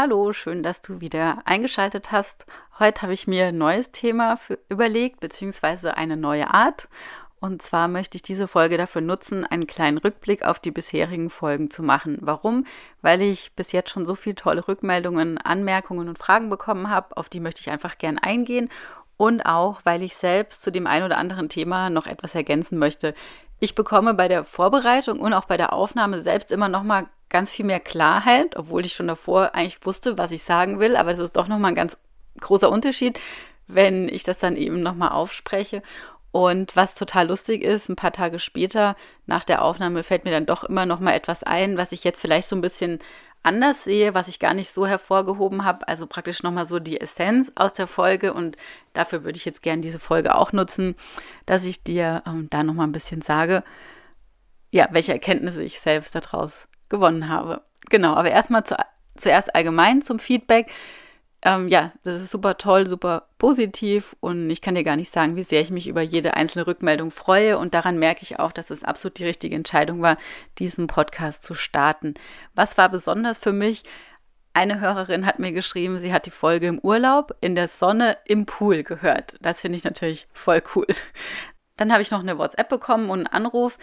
Hallo, schön, dass du wieder eingeschaltet hast. Heute habe ich mir ein neues Thema für, überlegt, beziehungsweise eine neue Art. Und zwar möchte ich diese Folge dafür nutzen, einen kleinen Rückblick auf die bisherigen Folgen zu machen. Warum? Weil ich bis jetzt schon so viele tolle Rückmeldungen, Anmerkungen und Fragen bekommen habe, auf die möchte ich einfach gern eingehen. Und auch, weil ich selbst zu dem ein oder anderen Thema noch etwas ergänzen möchte. Ich bekomme bei der Vorbereitung und auch bei der Aufnahme selbst immer noch mal ganz viel mehr Klarheit, obwohl ich schon davor eigentlich wusste, was ich sagen will, aber es ist doch noch mal ein ganz großer Unterschied, wenn ich das dann eben nochmal aufspreche. Und was total lustig ist, ein paar Tage später nach der Aufnahme fällt mir dann doch immer noch mal etwas ein, was ich jetzt vielleicht so ein bisschen anders sehe, was ich gar nicht so hervorgehoben habe. Also praktisch nochmal so die Essenz aus der Folge. Und dafür würde ich jetzt gerne diese Folge auch nutzen, dass ich dir ähm, da nochmal ein bisschen sage, ja, welche Erkenntnisse ich selbst daraus gewonnen habe. Genau, aber erstmal zu, zuerst allgemein zum Feedback. Ähm, ja, das ist super toll, super positiv und ich kann dir gar nicht sagen, wie sehr ich mich über jede einzelne Rückmeldung freue und daran merke ich auch, dass es absolut die richtige Entscheidung war, diesen Podcast zu starten. Was war besonders für mich? Eine Hörerin hat mir geschrieben, sie hat die Folge im Urlaub in der Sonne im Pool gehört. Das finde ich natürlich voll cool. Dann habe ich noch eine WhatsApp bekommen und einen Anruf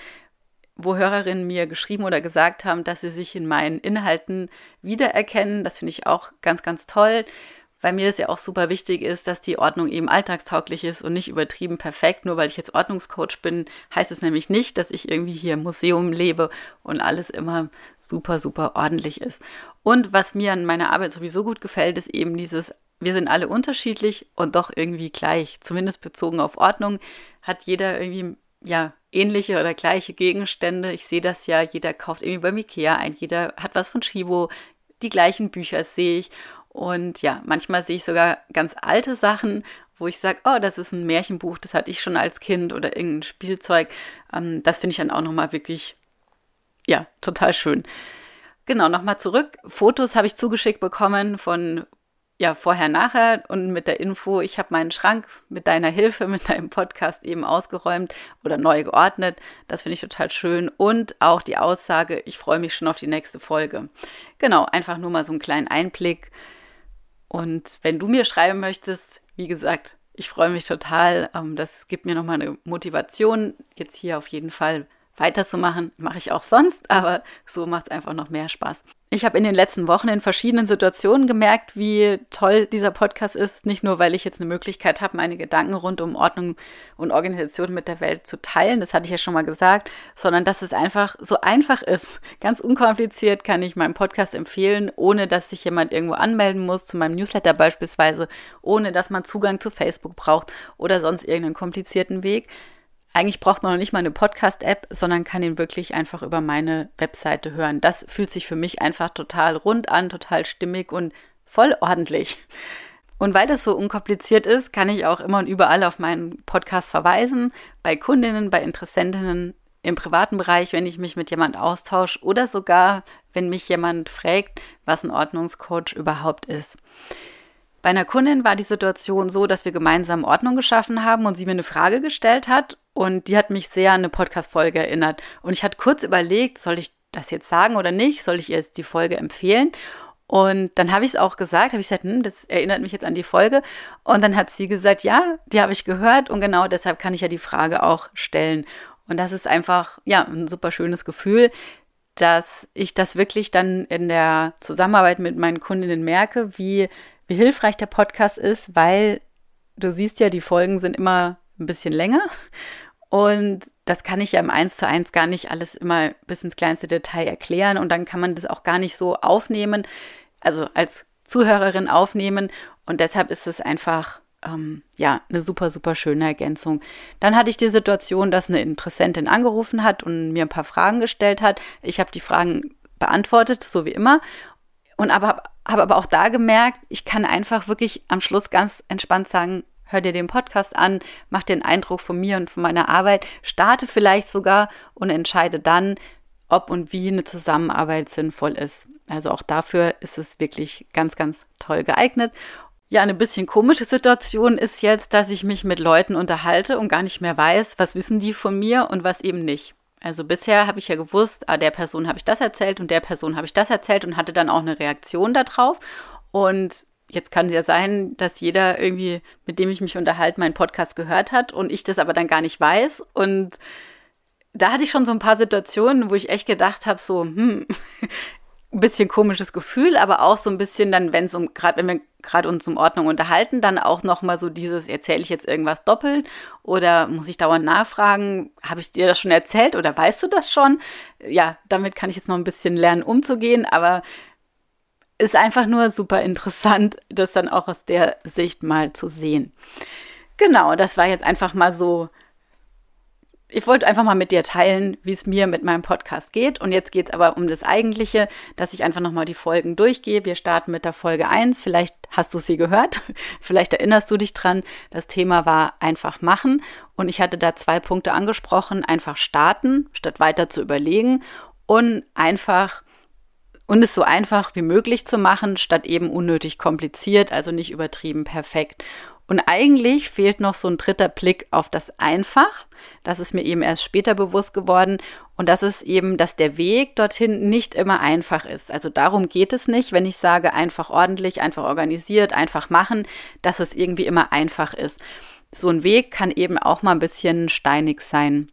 wo Hörerinnen mir geschrieben oder gesagt haben, dass sie sich in meinen Inhalten wiedererkennen. Das finde ich auch ganz, ganz toll, weil mir das ja auch super wichtig ist, dass die Ordnung eben alltagstauglich ist und nicht übertrieben perfekt. Nur weil ich jetzt Ordnungscoach bin, heißt es nämlich nicht, dass ich irgendwie hier im Museum lebe und alles immer super, super ordentlich ist. Und was mir an meiner Arbeit sowieso gut gefällt, ist eben dieses wir sind alle unterschiedlich und doch irgendwie gleich. Zumindest bezogen auf Ordnung hat jeder irgendwie ja ähnliche oder gleiche Gegenstände. Ich sehe das ja, jeder kauft irgendwie beim Ikea ein, jeder hat was von Chibo, die gleichen Bücher sehe ich. Und ja, manchmal sehe ich sogar ganz alte Sachen, wo ich sage, oh, das ist ein Märchenbuch, das hatte ich schon als Kind oder irgendein Spielzeug. Ähm, das finde ich dann auch nochmal wirklich, ja, total schön. Genau, nochmal zurück. Fotos habe ich zugeschickt bekommen von ja, vorher, nachher und mit der Info, ich habe meinen Schrank mit deiner Hilfe, mit deinem Podcast eben ausgeräumt oder neu geordnet. Das finde ich total schön. Und auch die Aussage, ich freue mich schon auf die nächste Folge. Genau, einfach nur mal so einen kleinen Einblick. Und wenn du mir schreiben möchtest, wie gesagt, ich freue mich total. Ähm, das gibt mir nochmal eine Motivation, jetzt hier auf jeden Fall weiterzumachen. Mache ich auch sonst, aber so macht es einfach noch mehr Spaß. Ich habe in den letzten Wochen in verschiedenen Situationen gemerkt, wie toll dieser Podcast ist. Nicht nur, weil ich jetzt eine Möglichkeit habe, meine Gedanken rund um Ordnung und Organisation mit der Welt zu teilen, das hatte ich ja schon mal gesagt, sondern dass es einfach so einfach ist. Ganz unkompliziert kann ich meinen Podcast empfehlen, ohne dass sich jemand irgendwo anmelden muss, zu meinem Newsletter beispielsweise, ohne dass man Zugang zu Facebook braucht oder sonst irgendeinen komplizierten Weg. Eigentlich braucht man noch nicht mal eine Podcast-App, sondern kann ihn wirklich einfach über meine Webseite hören. Das fühlt sich für mich einfach total rund an, total stimmig und voll ordentlich. Und weil das so unkompliziert ist, kann ich auch immer und überall auf meinen Podcast verweisen, bei Kundinnen, bei Interessentinnen im privaten Bereich, wenn ich mich mit jemand austausche oder sogar, wenn mich jemand fragt, was ein Ordnungscoach überhaupt ist. Bei einer Kundin war die Situation so, dass wir gemeinsam Ordnung geschaffen haben und sie mir eine Frage gestellt hat und die hat mich sehr an eine Podcast-Folge erinnert. Und ich hatte kurz überlegt, soll ich das jetzt sagen oder nicht? Soll ich ihr jetzt die Folge empfehlen? Und dann habe ich es auch gesagt, habe ich gesagt, hm, das erinnert mich jetzt an die Folge. Und dann hat sie gesagt, ja, die habe ich gehört und genau deshalb kann ich ja die Frage auch stellen. Und das ist einfach, ja, ein super schönes Gefühl, dass ich das wirklich dann in der Zusammenarbeit mit meinen Kundinnen merke, wie wie hilfreich der Podcast ist, weil du siehst ja, die Folgen sind immer ein bisschen länger und das kann ich ja im Eins zu eins gar nicht alles immer bis ins kleinste Detail erklären und dann kann man das auch gar nicht so aufnehmen, also als Zuhörerin aufnehmen und deshalb ist es einfach ähm, ja eine super super schöne Ergänzung. Dann hatte ich die Situation, dass eine Interessentin angerufen hat und mir ein paar Fragen gestellt hat. Ich habe die Fragen beantwortet, so wie immer und aber habe aber auch da gemerkt, ich kann einfach wirklich am Schluss ganz entspannt sagen, hör dir den Podcast an, mach einen Eindruck von mir und von meiner Arbeit, starte vielleicht sogar und entscheide dann, ob und wie eine Zusammenarbeit sinnvoll ist. Also auch dafür ist es wirklich ganz, ganz toll geeignet. Ja, eine bisschen komische Situation ist jetzt, dass ich mich mit Leuten unterhalte und gar nicht mehr weiß, was wissen die von mir und was eben nicht. Also bisher habe ich ja gewusst, ah, der Person habe ich das erzählt und der Person habe ich das erzählt und hatte dann auch eine Reaktion darauf. Und jetzt kann es ja sein, dass jeder irgendwie, mit dem ich mich unterhalte, meinen Podcast gehört hat und ich das aber dann gar nicht weiß. Und da hatte ich schon so ein paar Situationen, wo ich echt gedacht habe, so, hm, ein bisschen komisches Gefühl, aber auch so ein bisschen dann, wenn es um, gerade wenn wir gerade uns um Ordnung unterhalten, dann auch nochmal so dieses, erzähle ich jetzt irgendwas doppelt oder muss ich dauernd nachfragen, habe ich dir das schon erzählt oder weißt du das schon? Ja, damit kann ich jetzt noch ein bisschen lernen umzugehen, aber ist einfach nur super interessant, das dann auch aus der Sicht mal zu sehen. Genau, das war jetzt einfach mal so ich wollte einfach mal mit dir teilen, wie es mir mit meinem Podcast geht. Und jetzt geht es aber um das Eigentliche, dass ich einfach nochmal die Folgen durchgehe. Wir starten mit der Folge 1. Vielleicht hast du sie gehört. Vielleicht erinnerst du dich dran. Das Thema war einfach machen. Und ich hatte da zwei Punkte angesprochen. Einfach starten, statt weiter zu überlegen. Und einfach und es so einfach wie möglich zu machen, statt eben unnötig kompliziert, also nicht übertrieben perfekt. Und eigentlich fehlt noch so ein dritter Blick auf das Einfach. Das ist mir eben erst später bewusst geworden. Und das ist eben, dass der Weg dorthin nicht immer einfach ist. Also darum geht es nicht, wenn ich sage, einfach ordentlich, einfach organisiert, einfach machen, dass es irgendwie immer einfach ist. So ein Weg kann eben auch mal ein bisschen steinig sein.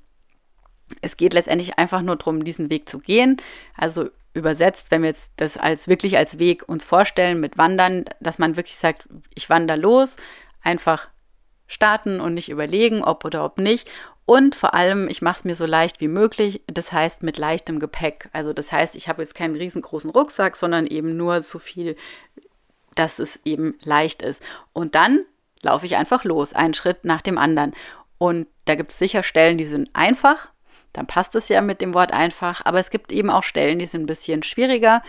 Es geht letztendlich einfach nur darum, diesen Weg zu gehen. Also übersetzt, wenn wir jetzt das als wirklich als Weg uns vorstellen mit Wandern, dass man wirklich sagt, ich wandere los, einfach starten und nicht überlegen, ob oder ob nicht. Und vor allem, ich mache es mir so leicht wie möglich, das heißt mit leichtem Gepäck. Also das heißt, ich habe jetzt keinen riesengroßen Rucksack, sondern eben nur so viel, dass es eben leicht ist. Und dann laufe ich einfach los, einen Schritt nach dem anderen. Und da gibt es sicher Stellen, die sind einfach, dann passt es ja mit dem Wort einfach, aber es gibt eben auch Stellen, die sind ein bisschen schwieriger.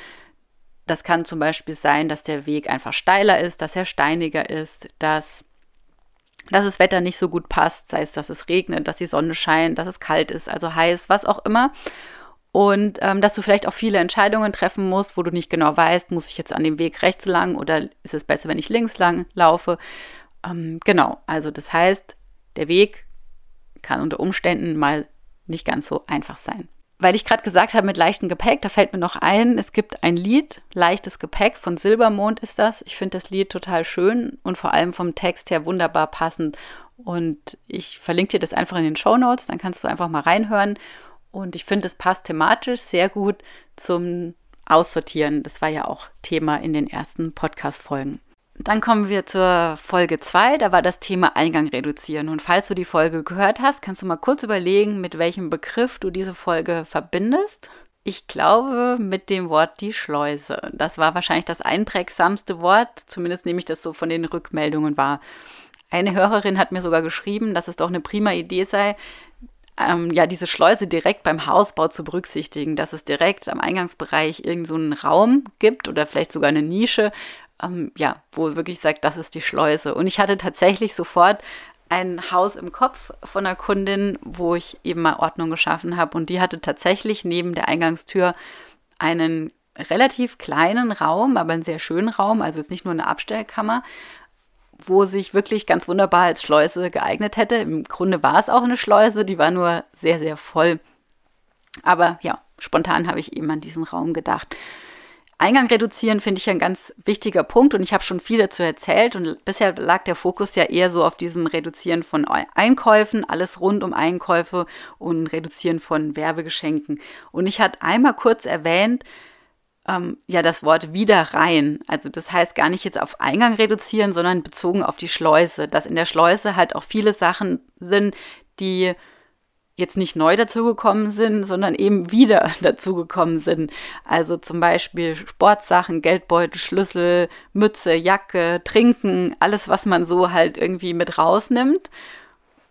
Das kann zum Beispiel sein, dass der Weg einfach steiler ist, dass er steiniger ist, dass, dass das Wetter nicht so gut passt, sei es, dass es regnet, dass die Sonne scheint, dass es kalt ist, also heiß, was auch immer. Und ähm, dass du vielleicht auch viele Entscheidungen treffen musst, wo du nicht genau weißt, muss ich jetzt an dem Weg rechts lang oder ist es besser, wenn ich links lang laufe. Ähm, genau, also das heißt, der Weg kann unter Umständen mal nicht ganz so einfach sein weil ich gerade gesagt habe mit leichtem Gepäck, da fällt mir noch ein, es gibt ein Lied, Leichtes Gepäck von Silbermond ist das. Ich finde das Lied total schön und vor allem vom Text her wunderbar passend. Und ich verlinke dir das einfach in den Show Notes, dann kannst du einfach mal reinhören. Und ich finde, es passt thematisch sehr gut zum Aussortieren. Das war ja auch Thema in den ersten Podcast-Folgen. Dann kommen wir zur Folge 2, da war das Thema Eingang reduzieren. Und falls du die Folge gehört hast, kannst du mal kurz überlegen, mit welchem Begriff du diese Folge verbindest. Ich glaube mit dem Wort die Schleuse. Das war wahrscheinlich das einprägsamste Wort, zumindest nehme ich das so von den Rückmeldungen wahr. Eine Hörerin hat mir sogar geschrieben, dass es doch eine prima Idee sei, ähm, ja, diese Schleuse direkt beim Hausbau zu berücksichtigen, dass es direkt am Eingangsbereich irgendeinen so Raum gibt oder vielleicht sogar eine Nische, ähm, ja, wo wirklich sagt, das ist die Schleuse. Und ich hatte tatsächlich sofort ein Haus im Kopf von einer Kundin, wo ich eben mal Ordnung geschaffen habe. Und die hatte tatsächlich neben der Eingangstür einen relativ kleinen Raum, aber einen sehr schönen Raum, also jetzt nicht nur eine Abstellkammer, wo sich wirklich ganz wunderbar als Schleuse geeignet hätte. Im Grunde war es auch eine Schleuse, die war nur sehr, sehr voll. Aber ja, spontan habe ich eben an diesen Raum gedacht. Eingang reduzieren finde ich ein ganz wichtiger Punkt und ich habe schon viel dazu erzählt und bisher lag der Fokus ja eher so auf diesem Reduzieren von Einkäufen, alles rund um Einkäufe und Reduzieren von Werbegeschenken. Und ich hatte einmal kurz erwähnt, ähm, ja, das Wort wieder rein. Also das heißt gar nicht jetzt auf Eingang reduzieren, sondern bezogen auf die Schleuse, dass in der Schleuse halt auch viele Sachen sind, die jetzt nicht neu dazugekommen sind, sondern eben wieder dazugekommen sind. Also zum Beispiel Sportsachen, Geldbeutel, Schlüssel, Mütze, Jacke, Trinken, alles, was man so halt irgendwie mit rausnimmt,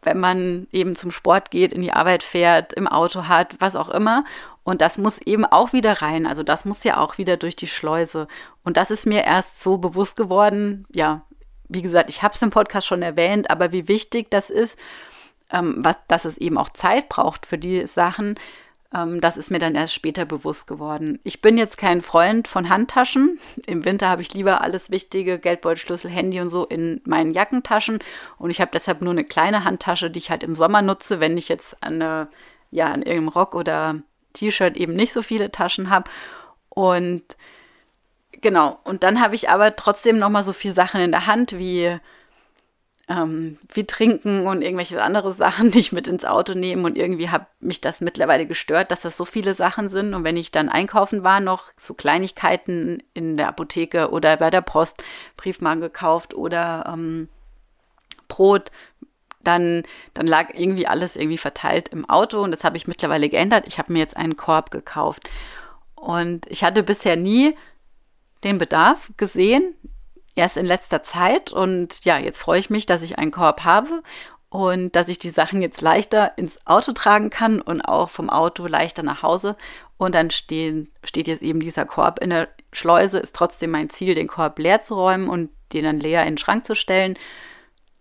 wenn man eben zum Sport geht, in die Arbeit fährt, im Auto hat, was auch immer. Und das muss eben auch wieder rein. Also das muss ja auch wieder durch die Schleuse. Und das ist mir erst so bewusst geworden, ja, wie gesagt, ich habe es im Podcast schon erwähnt, aber wie wichtig das ist, ähm, was, dass es eben auch Zeit braucht für die Sachen, ähm, das ist mir dann erst später bewusst geworden. Ich bin jetzt kein Freund von Handtaschen. Im Winter habe ich lieber alles Wichtige, Geldbeutel, Schlüssel, Handy und so in meinen Jackentaschen. Und ich habe deshalb nur eine kleine Handtasche, die ich halt im Sommer nutze, wenn ich jetzt an, eine, ja, an irgendeinem Rock oder T-Shirt eben nicht so viele Taschen habe. Und genau, und dann habe ich aber trotzdem noch mal so viele Sachen in der Hand wie ähm, wie Trinken und irgendwelche andere Sachen, die ich mit ins Auto nehme. Und irgendwie hat mich das mittlerweile gestört, dass das so viele Sachen sind. Und wenn ich dann einkaufen war, noch so Kleinigkeiten in der Apotheke oder bei der Post, Briefmarken gekauft oder ähm, Brot, dann, dann lag irgendwie alles irgendwie verteilt im Auto. Und das habe ich mittlerweile geändert. Ich habe mir jetzt einen Korb gekauft. Und ich hatte bisher nie den Bedarf gesehen, erst in letzter Zeit. Und ja, jetzt freue ich mich, dass ich einen Korb habe und dass ich die Sachen jetzt leichter ins Auto tragen kann und auch vom Auto leichter nach Hause. Und dann stehen, steht jetzt eben dieser Korb in der Schleuse. Ist trotzdem mein Ziel, den Korb leer zu räumen und den dann leer in den Schrank zu stellen.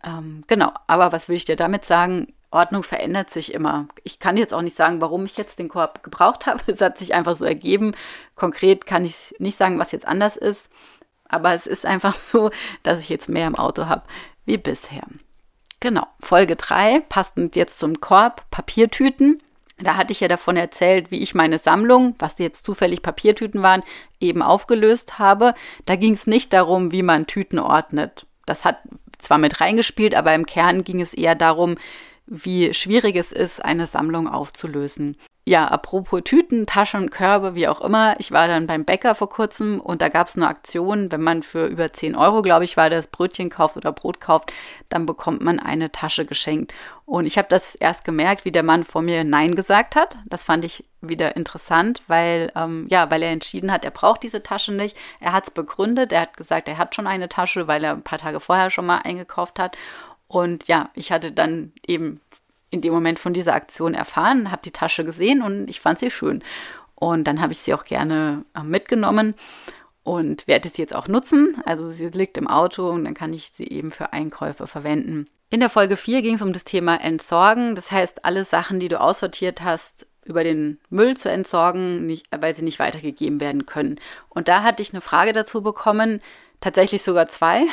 Ähm, genau, aber was will ich dir damit sagen? Ordnung verändert sich immer. Ich kann jetzt auch nicht sagen, warum ich jetzt den Korb gebraucht habe. Es hat sich einfach so ergeben. Konkret kann ich nicht sagen, was jetzt anders ist. Aber es ist einfach so, dass ich jetzt mehr im Auto habe wie bisher. Genau, Folge 3, passend jetzt zum Korb, Papiertüten. Da hatte ich ja davon erzählt, wie ich meine Sammlung, was jetzt zufällig Papiertüten waren, eben aufgelöst habe. Da ging es nicht darum, wie man Tüten ordnet. Das hat zwar mit reingespielt, aber im Kern ging es eher darum, wie schwierig es ist, eine Sammlung aufzulösen ja, apropos Tüten, Taschen, Körbe, wie auch immer. Ich war dann beim Bäcker vor kurzem und da gab es eine Aktion, wenn man für über 10 Euro, glaube ich, war das Brötchen kauft oder Brot kauft, dann bekommt man eine Tasche geschenkt. Und ich habe das erst gemerkt, wie der Mann vor mir Nein gesagt hat. Das fand ich wieder interessant, weil, ähm, ja, weil er entschieden hat, er braucht diese Tasche nicht. Er hat es begründet, er hat gesagt, er hat schon eine Tasche, weil er ein paar Tage vorher schon mal eingekauft hat. Und ja, ich hatte dann eben in dem Moment von dieser Aktion erfahren, habe die Tasche gesehen und ich fand sie schön. Und dann habe ich sie auch gerne äh, mitgenommen und werde sie jetzt auch nutzen. Also sie liegt im Auto und dann kann ich sie eben für Einkäufe verwenden. In der Folge 4 ging es um das Thema Entsorgen. Das heißt, alle Sachen, die du aussortiert hast, über den Müll zu entsorgen, nicht, weil sie nicht weitergegeben werden können. Und da hatte ich eine Frage dazu bekommen, tatsächlich sogar zwei.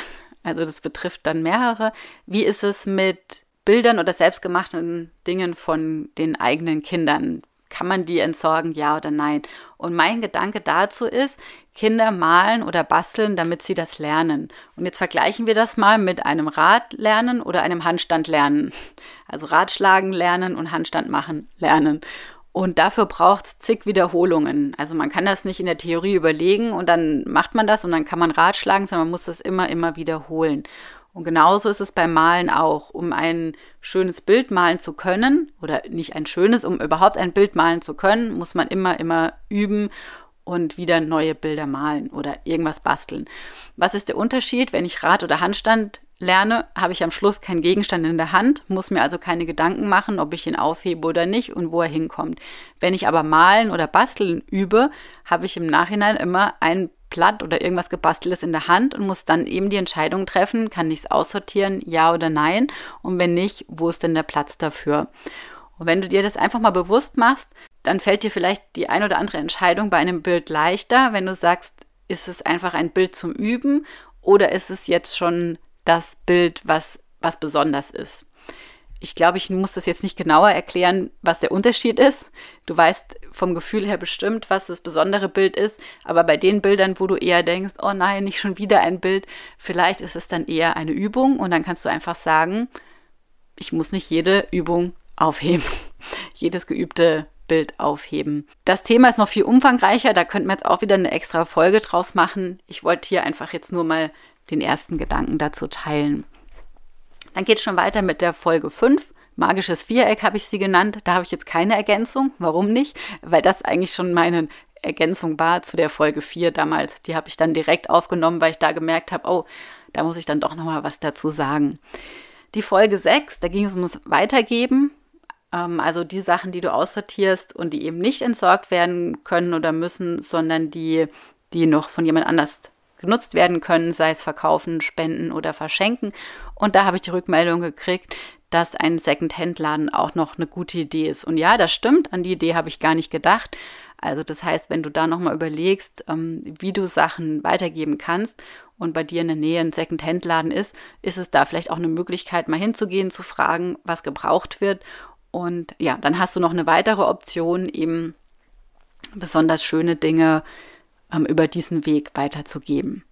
Also das betrifft dann mehrere. Wie ist es mit Bildern oder selbstgemachten Dingen von den eigenen Kindern. Kann man die entsorgen, ja oder nein? Und mein Gedanke dazu ist, Kinder malen oder basteln, damit sie das lernen. Und jetzt vergleichen wir das mal mit einem Radlernen oder einem Handstand lernen. Also Radschlagen lernen und Handstand machen lernen. Und dafür braucht es zig Wiederholungen. Also man kann das nicht in der Theorie überlegen und dann macht man das und dann kann man Ratschlagen, sondern man muss das immer, immer wiederholen. Und genauso ist es beim Malen auch. Um ein schönes Bild malen zu können, oder nicht ein schönes, um überhaupt ein Bild malen zu können, muss man immer, immer üben und wieder neue Bilder malen oder irgendwas basteln. Was ist der Unterschied, wenn ich Rad- oder Handstand lerne, habe ich am Schluss keinen Gegenstand in der Hand, muss mir also keine Gedanken machen, ob ich ihn aufhebe oder nicht und wo er hinkommt. Wenn ich aber malen oder basteln übe, habe ich im Nachhinein immer ein Blatt oder irgendwas gebasteltes in der Hand und muss dann eben die Entscheidung treffen, kann ich es aussortieren, ja oder nein? Und wenn nicht, wo ist denn der Platz dafür? Und wenn du dir das einfach mal bewusst machst, dann fällt dir vielleicht die ein oder andere Entscheidung bei einem Bild leichter, wenn du sagst, ist es einfach ein Bild zum Üben oder ist es jetzt schon das Bild, was, was besonders ist. Ich glaube, ich muss das jetzt nicht genauer erklären, was der Unterschied ist. Du weißt vom Gefühl her bestimmt, was das besondere Bild ist. Aber bei den Bildern, wo du eher denkst, oh nein, nicht schon wieder ein Bild, vielleicht ist es dann eher eine Übung und dann kannst du einfach sagen, ich muss nicht jede Übung aufheben, jedes geübte Bild aufheben. Das Thema ist noch viel umfangreicher, da könnten wir jetzt auch wieder eine extra Folge draus machen. Ich wollte hier einfach jetzt nur mal den ersten Gedanken dazu teilen. Dann geht es schon weiter mit der Folge 5. Magisches Viereck habe ich sie genannt. Da habe ich jetzt keine Ergänzung. Warum nicht? Weil das eigentlich schon meine Ergänzung war zu der Folge 4 damals. Die habe ich dann direkt aufgenommen, weil ich da gemerkt habe, oh, da muss ich dann doch nochmal was dazu sagen. Die Folge 6, da ging es ums Weitergeben. Ähm, also die Sachen, die du aussortierst und die eben nicht entsorgt werden können oder müssen, sondern die, die noch von jemand anders genutzt werden können, sei es verkaufen, spenden oder verschenken. Und da habe ich die Rückmeldung gekriegt, dass ein Second-Hand-Laden auch noch eine gute Idee ist. Und ja, das stimmt, an die Idee habe ich gar nicht gedacht. Also das heißt, wenn du da nochmal überlegst, ähm, wie du Sachen weitergeben kannst und bei dir in der Nähe ein Second-Hand-Laden ist, ist es da vielleicht auch eine Möglichkeit, mal hinzugehen, zu fragen, was gebraucht wird. Und ja, dann hast du noch eine weitere Option, eben besonders schöne Dinge ähm, über diesen Weg weiterzugeben.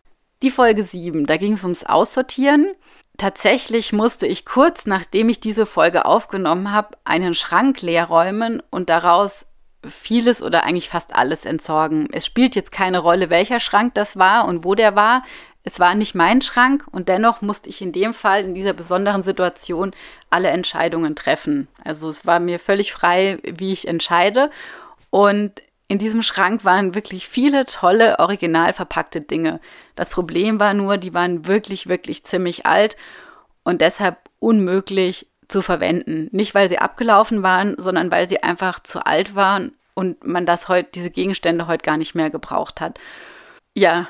Die Folge 7, da ging es ums Aussortieren. Tatsächlich musste ich kurz nachdem ich diese Folge aufgenommen habe, einen Schrank leer räumen und daraus vieles oder eigentlich fast alles entsorgen. Es spielt jetzt keine Rolle, welcher Schrank das war und wo der war. Es war nicht mein Schrank und dennoch musste ich in dem Fall, in dieser besonderen Situation, alle Entscheidungen treffen. Also es war mir völlig frei, wie ich entscheide. Und in diesem Schrank waren wirklich viele tolle, original verpackte Dinge. Das Problem war nur, die waren wirklich, wirklich ziemlich alt und deshalb unmöglich zu verwenden. Nicht, weil sie abgelaufen waren, sondern weil sie einfach zu alt waren und man das heute, diese Gegenstände heute gar nicht mehr gebraucht hat. Ja,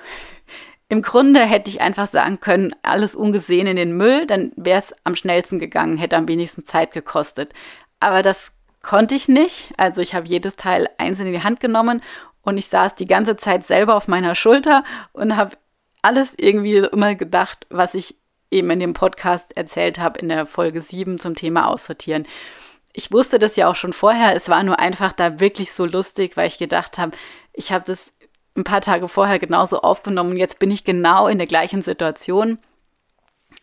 im Grunde hätte ich einfach sagen können, alles ungesehen in den Müll, dann wäre es am schnellsten gegangen, hätte am wenigsten Zeit gekostet. Aber das konnte ich nicht. Also ich habe jedes Teil einzeln in die Hand genommen und ich saß die ganze Zeit selber auf meiner Schulter und habe alles irgendwie immer gedacht, was ich eben in dem Podcast erzählt habe in der Folge 7 zum Thema Aussortieren. Ich wusste das ja auch schon vorher, es war nur einfach da wirklich so lustig, weil ich gedacht habe, ich habe das ein paar Tage vorher genauso aufgenommen und jetzt bin ich genau in der gleichen Situation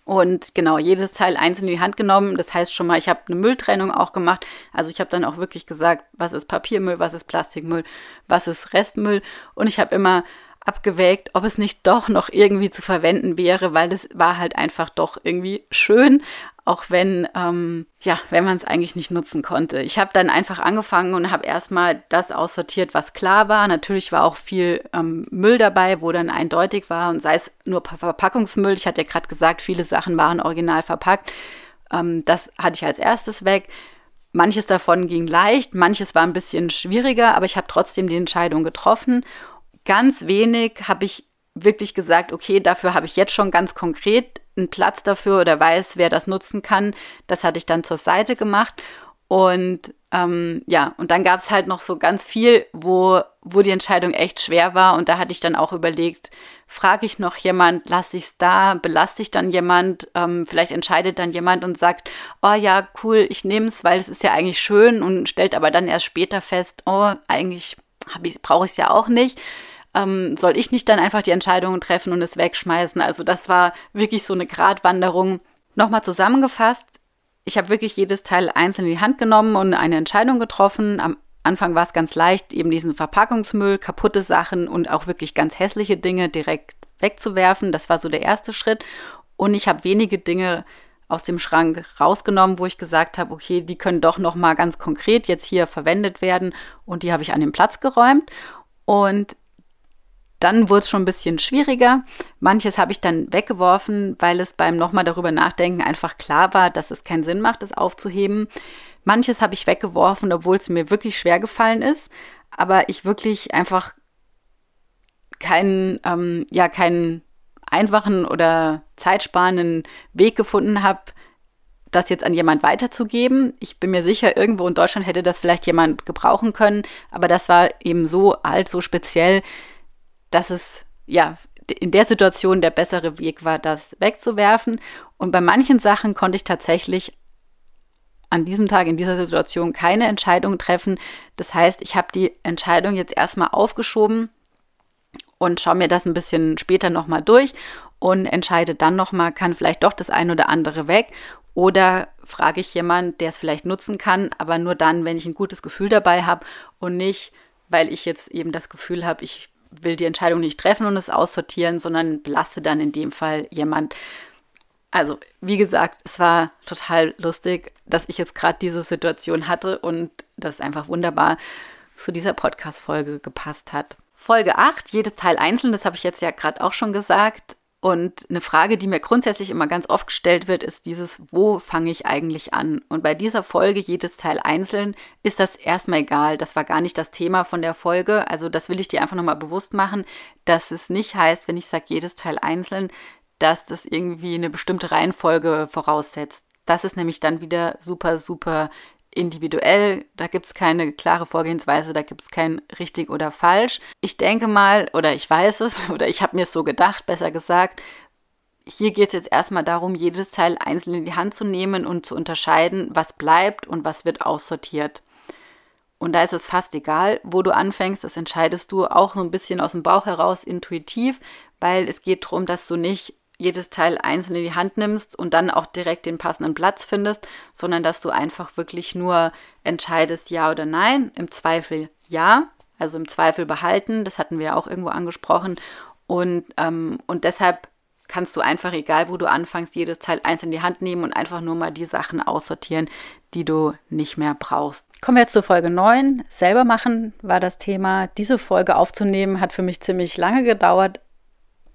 und genau, jedes Teil einzeln in die Hand genommen. Das heißt schon mal, ich habe eine Mülltrennung auch gemacht. Also ich habe dann auch wirklich gesagt, was ist Papiermüll, was ist Plastikmüll, was ist Restmüll. Und ich habe immer abgewägt, ob es nicht doch noch irgendwie zu verwenden wäre, weil es war halt einfach doch irgendwie schön, auch wenn, ähm, ja, wenn man es eigentlich nicht nutzen konnte. Ich habe dann einfach angefangen und habe erstmal das aussortiert, was klar war. Natürlich war auch viel ähm, Müll dabei, wo dann eindeutig war und sei es nur Verpackungsmüll. Ich hatte ja gerade gesagt, viele Sachen waren original verpackt. Ähm, das hatte ich als erstes weg. Manches davon ging leicht, manches war ein bisschen schwieriger, aber ich habe trotzdem die Entscheidung getroffen. Ganz wenig habe ich wirklich gesagt, okay, dafür habe ich jetzt schon ganz konkret einen Platz dafür oder weiß, wer das nutzen kann. Das hatte ich dann zur Seite gemacht. Und ähm, ja, und dann gab es halt noch so ganz viel, wo, wo die Entscheidung echt schwer war. Und da hatte ich dann auch überlegt, frage ich noch jemand, lasse ich es da, belaste ich dann jemand, ähm, vielleicht entscheidet dann jemand und sagt, oh ja, cool, ich nehme es, weil es ist ja eigentlich schön und stellt aber dann erst später fest, oh, eigentlich brauche ich es ja auch nicht ähm, soll ich nicht dann einfach die Entscheidungen treffen und es wegschmeißen? Also das war wirklich so eine Gratwanderung. Nochmal zusammengefasst, ich habe wirklich jedes Teil einzeln in die Hand genommen und eine Entscheidung getroffen. Am Anfang war es ganz leicht, eben diesen Verpackungsmüll, kaputte Sachen und auch wirklich ganz hässliche Dinge direkt wegzuwerfen. Das war so der erste Schritt. Und ich habe wenige Dinge aus dem Schrank rausgenommen, wo ich gesagt habe, okay, die können doch noch mal ganz konkret jetzt hier verwendet werden und die habe ich an den Platz geräumt und dann wurde es schon ein bisschen schwieriger. Manches habe ich dann weggeworfen, weil es beim nochmal darüber nachdenken einfach klar war, dass es keinen Sinn macht, es aufzuheben. Manches habe ich weggeworfen, obwohl es mir wirklich schwer gefallen ist, aber ich wirklich einfach keinen, ähm, ja, keinen einfachen oder zeitsparenden Weg gefunden habe, das jetzt an jemand weiterzugeben. Ich bin mir sicher, irgendwo in Deutschland hätte das vielleicht jemand gebrauchen können, aber das war eben so alt, so speziell, dass es ja in der Situation der bessere Weg war, das wegzuwerfen. Und bei manchen Sachen konnte ich tatsächlich an diesem Tag in dieser Situation keine Entscheidung treffen. Das heißt, ich habe die Entscheidung jetzt erstmal aufgeschoben und schaue mir das ein bisschen später nochmal durch und entscheide dann nochmal, kann vielleicht doch das ein oder andere weg oder frage ich jemanden, der es vielleicht nutzen kann, aber nur dann, wenn ich ein gutes Gefühl dabei habe und nicht, weil ich jetzt eben das Gefühl habe, ich will die Entscheidung nicht treffen und es aussortieren, sondern belasse dann in dem Fall jemand. Also, wie gesagt, es war total lustig, dass ich jetzt gerade diese Situation hatte und das einfach wunderbar zu dieser Podcast-Folge gepasst hat. Folge 8, jedes Teil einzeln, das habe ich jetzt ja gerade auch schon gesagt. Und eine Frage, die mir grundsätzlich immer ganz oft gestellt wird, ist dieses, wo fange ich eigentlich an? Und bei dieser Folge, jedes Teil einzeln, ist das erstmal egal. Das war gar nicht das Thema von der Folge. Also das will ich dir einfach nochmal bewusst machen, dass es nicht heißt, wenn ich sage, jedes Teil einzeln, dass das irgendwie eine bestimmte Reihenfolge voraussetzt. Das ist nämlich dann wieder super, super individuell. Da gibt es keine klare Vorgehensweise, da gibt es kein richtig oder falsch. Ich denke mal, oder ich weiß es, oder ich habe mir es so gedacht, besser gesagt, hier geht es jetzt erstmal darum, jedes Teil einzeln in die Hand zu nehmen und zu unterscheiden, was bleibt und was wird aussortiert. Und da ist es fast egal, wo du anfängst, das entscheidest du auch so ein bisschen aus dem Bauch heraus intuitiv, weil es geht darum, dass du nicht jedes Teil einzeln in die Hand nimmst und dann auch direkt den passenden Platz findest, sondern dass du einfach wirklich nur entscheidest ja oder nein. Im Zweifel ja, also im Zweifel behalten. Das hatten wir auch irgendwo angesprochen. Und, ähm, und deshalb kannst du einfach, egal wo du anfängst, jedes Teil einzeln in die Hand nehmen und einfach nur mal die Sachen aussortieren, die du nicht mehr brauchst. Kommen wir jetzt zur Folge 9. Selber machen war das Thema. Diese Folge aufzunehmen hat für mich ziemlich lange gedauert,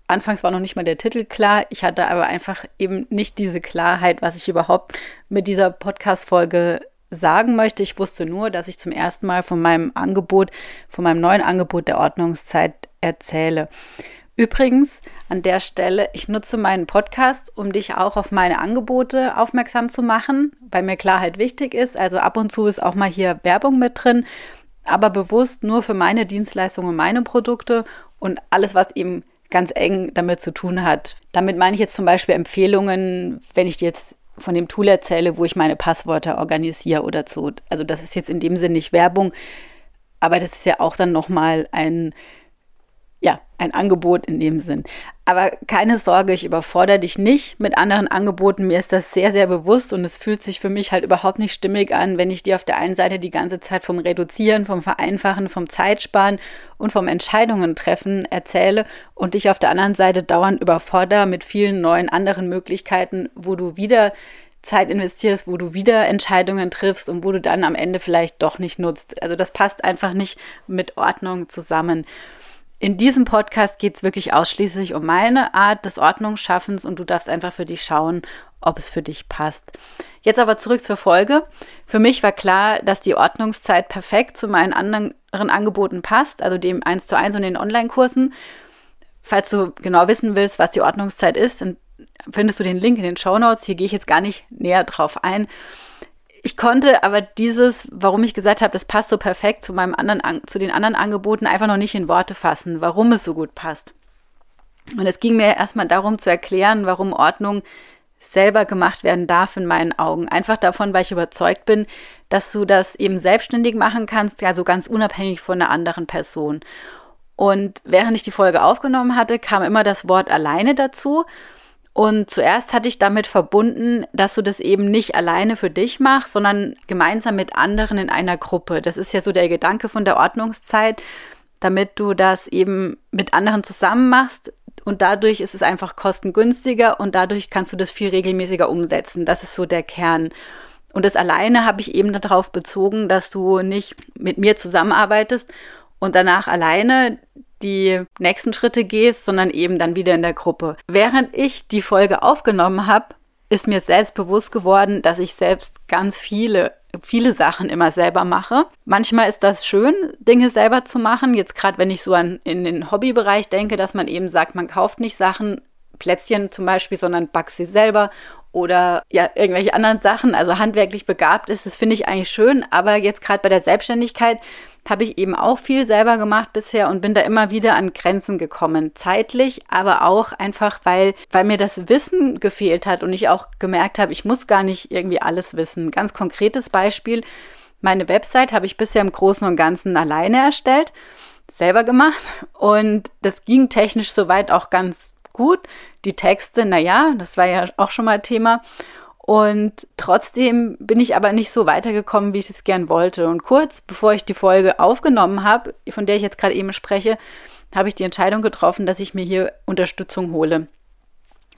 Anfangs war noch nicht mal der Titel klar. Ich hatte aber einfach eben nicht diese Klarheit, was ich überhaupt mit dieser Podcast-Folge sagen möchte. Ich wusste nur, dass ich zum ersten Mal von meinem Angebot, von meinem neuen Angebot der Ordnungszeit erzähle. Übrigens, an der Stelle, ich nutze meinen Podcast, um dich auch auf meine Angebote aufmerksam zu machen, weil mir Klarheit wichtig ist. Also ab und zu ist auch mal hier Werbung mit drin, aber bewusst nur für meine Dienstleistungen meine Produkte und alles, was eben ganz eng damit zu tun hat. Damit meine ich jetzt zum Beispiel Empfehlungen, wenn ich jetzt von dem Tool erzähle, wo ich meine Passwörter organisiere oder so. Also das ist jetzt in dem Sinne nicht Werbung, aber das ist ja auch dann nochmal ein ja, ein Angebot in dem Sinn. Aber keine Sorge, ich überfordere dich nicht mit anderen Angeboten. Mir ist das sehr, sehr bewusst und es fühlt sich für mich halt überhaupt nicht stimmig an, wenn ich dir auf der einen Seite die ganze Zeit vom Reduzieren, vom Vereinfachen, vom Zeitsparen und vom Entscheidungen treffen erzähle und dich auf der anderen Seite dauernd überfordere mit vielen neuen anderen Möglichkeiten, wo du wieder Zeit investierst, wo du wieder Entscheidungen triffst und wo du dann am Ende vielleicht doch nicht nutzt. Also das passt einfach nicht mit Ordnung zusammen. In diesem Podcast geht es wirklich ausschließlich um meine Art des Ordnungsschaffens und du darfst einfach für dich schauen, ob es für dich passt. Jetzt aber zurück zur Folge. Für mich war klar, dass die Ordnungszeit perfekt zu meinen anderen Angeboten passt, also dem 1 zu 1 und den Online-Kursen. Falls du genau wissen willst, was die Ordnungszeit ist, dann findest du den Link in den Show Notes. Hier gehe ich jetzt gar nicht näher drauf ein. Ich konnte aber dieses, warum ich gesagt habe, das passt so perfekt zu meinem anderen, zu den anderen Angeboten, einfach noch nicht in Worte fassen, warum es so gut passt. Und es ging mir erstmal darum zu erklären, warum Ordnung selber gemacht werden darf in meinen Augen. Einfach davon, weil ich überzeugt bin, dass du das eben selbstständig machen kannst, also ganz unabhängig von einer anderen Person. Und während ich die Folge aufgenommen hatte, kam immer das Wort alleine dazu. Und zuerst hatte ich damit verbunden, dass du das eben nicht alleine für dich machst, sondern gemeinsam mit anderen in einer Gruppe. Das ist ja so der Gedanke von der Ordnungszeit, damit du das eben mit anderen zusammen machst. Und dadurch ist es einfach kostengünstiger und dadurch kannst du das viel regelmäßiger umsetzen. Das ist so der Kern. Und das alleine habe ich eben darauf bezogen, dass du nicht mit mir zusammenarbeitest und danach alleine die nächsten Schritte gehst, sondern eben dann wieder in der Gruppe. Während ich die Folge aufgenommen habe, ist mir selbst bewusst geworden, dass ich selbst ganz viele viele Sachen immer selber mache. Manchmal ist das schön, Dinge selber zu machen. Jetzt gerade, wenn ich so an in den Hobbybereich denke, dass man eben sagt, man kauft nicht Sachen, Plätzchen zum Beispiel, sondern backt sie selber oder ja, irgendwelche anderen Sachen, also handwerklich begabt ist, das finde ich eigentlich schön. Aber jetzt gerade bei der Selbstständigkeit habe ich eben auch viel selber gemacht bisher und bin da immer wieder an Grenzen gekommen. Zeitlich, aber auch einfach, weil, weil mir das Wissen gefehlt hat und ich auch gemerkt habe, ich muss gar nicht irgendwie alles wissen. Ganz konkretes Beispiel. Meine Website habe ich bisher im Großen und Ganzen alleine erstellt, selber gemacht und das ging technisch soweit auch ganz gut. Die Texte, naja, das war ja auch schon mal Thema. Und trotzdem bin ich aber nicht so weitergekommen, wie ich es gern wollte. Und kurz bevor ich die Folge aufgenommen habe, von der ich jetzt gerade eben spreche, habe ich die Entscheidung getroffen, dass ich mir hier Unterstützung hole.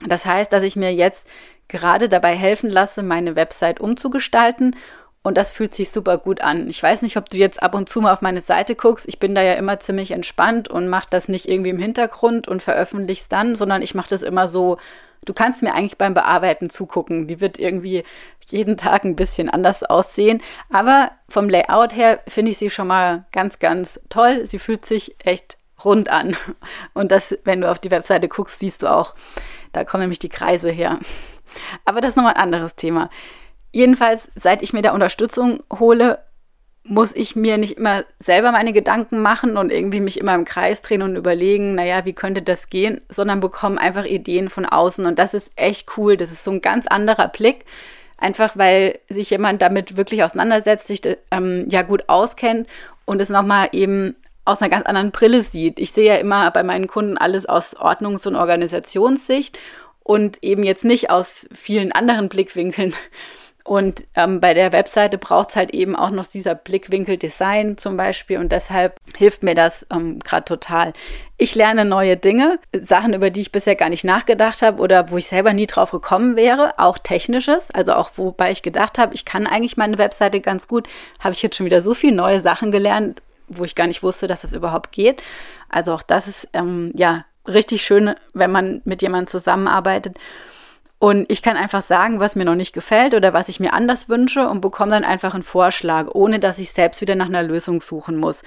Das heißt, dass ich mir jetzt gerade dabei helfen lasse, meine Website umzugestalten Und das fühlt sich super gut an. Ich weiß nicht, ob du jetzt ab und zu mal auf meine Seite guckst. Ich bin da ja immer ziemlich entspannt und mache das nicht irgendwie im Hintergrund und veröffentliche es dann, sondern ich mache das immer so. Du kannst mir eigentlich beim Bearbeiten zugucken. Die wird irgendwie jeden Tag ein bisschen anders aussehen. Aber vom Layout her finde ich sie schon mal ganz, ganz toll. Sie fühlt sich echt rund an. Und das, wenn du auf die Webseite guckst, siehst du auch, da kommen nämlich die Kreise her. Aber das ist nochmal ein anderes Thema. Jedenfalls, seit ich mir da Unterstützung hole, muss ich mir nicht immer selber meine Gedanken machen und irgendwie mich immer im Kreis drehen und überlegen, naja, wie könnte das gehen, sondern bekomme einfach Ideen von außen. Und das ist echt cool. Das ist so ein ganz anderer Blick. Einfach weil sich jemand damit wirklich auseinandersetzt, sich ähm, ja gut auskennt und es nochmal eben aus einer ganz anderen Brille sieht. Ich sehe ja immer bei meinen Kunden alles aus Ordnungs- und Organisationssicht und eben jetzt nicht aus vielen anderen Blickwinkeln. Und ähm, bei der Webseite braucht es halt eben auch noch dieser Blickwinkel Design zum Beispiel und deshalb hilft mir das ähm, gerade total. Ich lerne neue Dinge, Sachen, über die ich bisher gar nicht nachgedacht habe oder wo ich selber nie drauf gekommen wäre, auch technisches, also auch wobei ich gedacht habe, ich kann eigentlich meine Webseite ganz gut, habe ich jetzt schon wieder so viele neue Sachen gelernt, wo ich gar nicht wusste, dass das überhaupt geht. Also auch das ist ähm, ja richtig schön, wenn man mit jemandem zusammenarbeitet. Und ich kann einfach sagen, was mir noch nicht gefällt oder was ich mir anders wünsche und bekomme dann einfach einen Vorschlag, ohne dass ich selbst wieder nach einer Lösung suchen muss.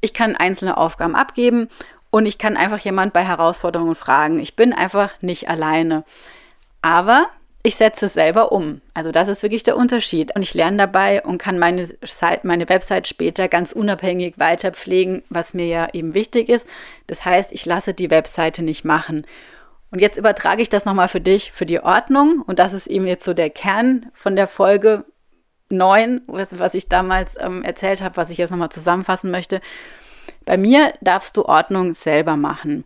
Ich kann einzelne Aufgaben abgeben und ich kann einfach jemand bei Herausforderungen fragen. Ich bin einfach nicht alleine. Aber ich setze es selber um. Also das ist wirklich der Unterschied. Und ich lerne dabei und kann meine, meine Website später ganz unabhängig weiter pflegen, was mir ja eben wichtig ist. Das heißt, ich lasse die Webseite nicht machen. Und jetzt übertrage ich das nochmal für dich, für die Ordnung. Und das ist eben jetzt so der Kern von der Folge 9, was, was ich damals ähm, erzählt habe, was ich jetzt nochmal zusammenfassen möchte. Bei mir darfst du Ordnung selber machen.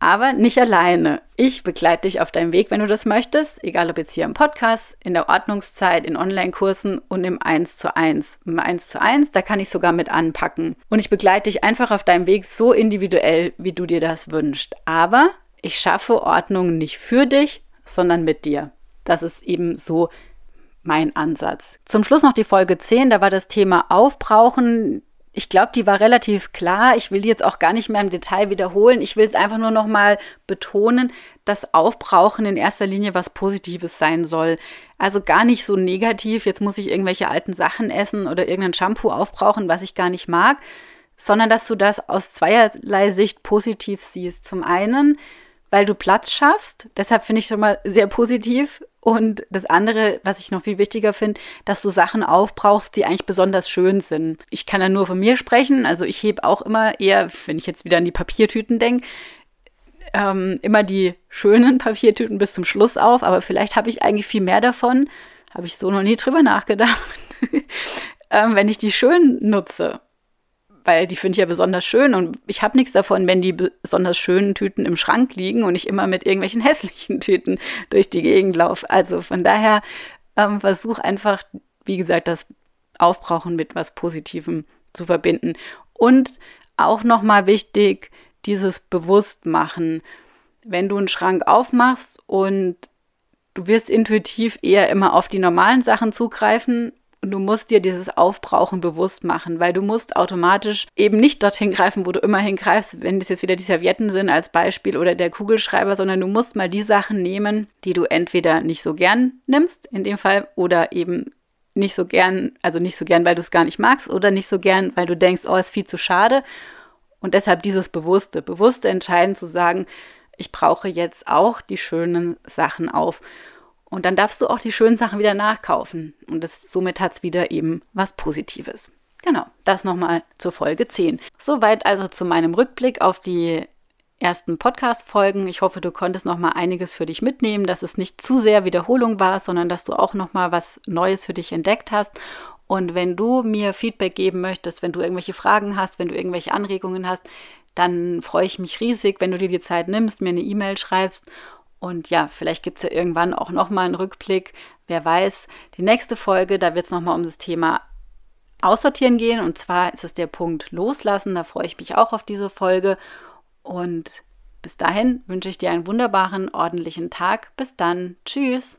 Aber nicht alleine. Ich begleite dich auf deinem Weg, wenn du das möchtest, egal ob jetzt hier im Podcast, in der Ordnungszeit, in Online-Kursen und im 1 zu 1. Im 1 zu 1, da kann ich sogar mit anpacken. Und ich begleite dich einfach auf deinem Weg so individuell, wie du dir das wünschst. Aber ich schaffe Ordnung nicht für dich, sondern mit dir. Das ist eben so mein Ansatz. Zum Schluss noch die Folge 10, da war das Thema Aufbrauchen. Ich glaube, die war relativ klar. Ich will die jetzt auch gar nicht mehr im Detail wiederholen. Ich will es einfach nur noch mal betonen, dass Aufbrauchen in erster Linie was Positives sein soll. Also gar nicht so negativ, jetzt muss ich irgendwelche alten Sachen essen oder irgendein Shampoo aufbrauchen, was ich gar nicht mag, sondern dass du das aus zweierlei Sicht positiv siehst. Zum einen, weil du Platz schaffst. Deshalb finde ich schon mal sehr positiv. Und das andere, was ich noch viel wichtiger finde, dass du Sachen aufbrauchst, die eigentlich besonders schön sind. Ich kann ja nur von mir sprechen. Also ich hebe auch immer eher, wenn ich jetzt wieder an die Papiertüten denke, ähm, immer die schönen Papiertüten bis zum Schluss auf. Aber vielleicht habe ich eigentlich viel mehr davon. Habe ich so noch nie drüber nachgedacht. ähm, wenn ich die schön nutze weil die finde ich ja besonders schön und ich habe nichts davon, wenn die besonders schönen Tüten im Schrank liegen und ich immer mit irgendwelchen hässlichen Tüten durch die Gegend laufe. Also von daher ähm, versuch einfach, wie gesagt, das Aufbrauchen mit was Positivem zu verbinden. Und auch nochmal wichtig, dieses Bewusstmachen. Wenn du einen Schrank aufmachst und du wirst intuitiv eher immer auf die normalen Sachen zugreifen und du musst dir dieses Aufbrauchen bewusst machen, weil du musst automatisch eben nicht dorthin greifen, wo du immer hingreifst, wenn das jetzt wieder die Servietten sind als Beispiel oder der Kugelschreiber, sondern du musst mal die Sachen nehmen, die du entweder nicht so gern nimmst, in dem Fall, oder eben nicht so gern, also nicht so gern, weil du es gar nicht magst, oder nicht so gern, weil du denkst, oh, ist viel zu schade. Und deshalb dieses Bewusste, bewusste Entscheiden zu sagen, ich brauche jetzt auch die schönen Sachen auf. Und dann darfst du auch die schönen Sachen wieder nachkaufen. Und das, somit hat es wieder eben was Positives. Genau, das nochmal zur Folge 10. Soweit also zu meinem Rückblick auf die ersten Podcast-Folgen. Ich hoffe, du konntest noch mal einiges für dich mitnehmen, dass es nicht zu sehr Wiederholung war, sondern dass du auch noch mal was Neues für dich entdeckt hast. Und wenn du mir Feedback geben möchtest, wenn du irgendwelche Fragen hast, wenn du irgendwelche Anregungen hast, dann freue ich mich riesig, wenn du dir die Zeit nimmst, mir eine E-Mail schreibst und ja, vielleicht gibt es ja irgendwann auch nochmal einen Rückblick. Wer weiß, die nächste Folge, da wird es nochmal um das Thema Aussortieren gehen. Und zwar ist es der Punkt Loslassen. Da freue ich mich auch auf diese Folge. Und Bis dahin wünsche ich dir einen wunderbaren, ordentlichen Tag. Bis dann. Tschüss.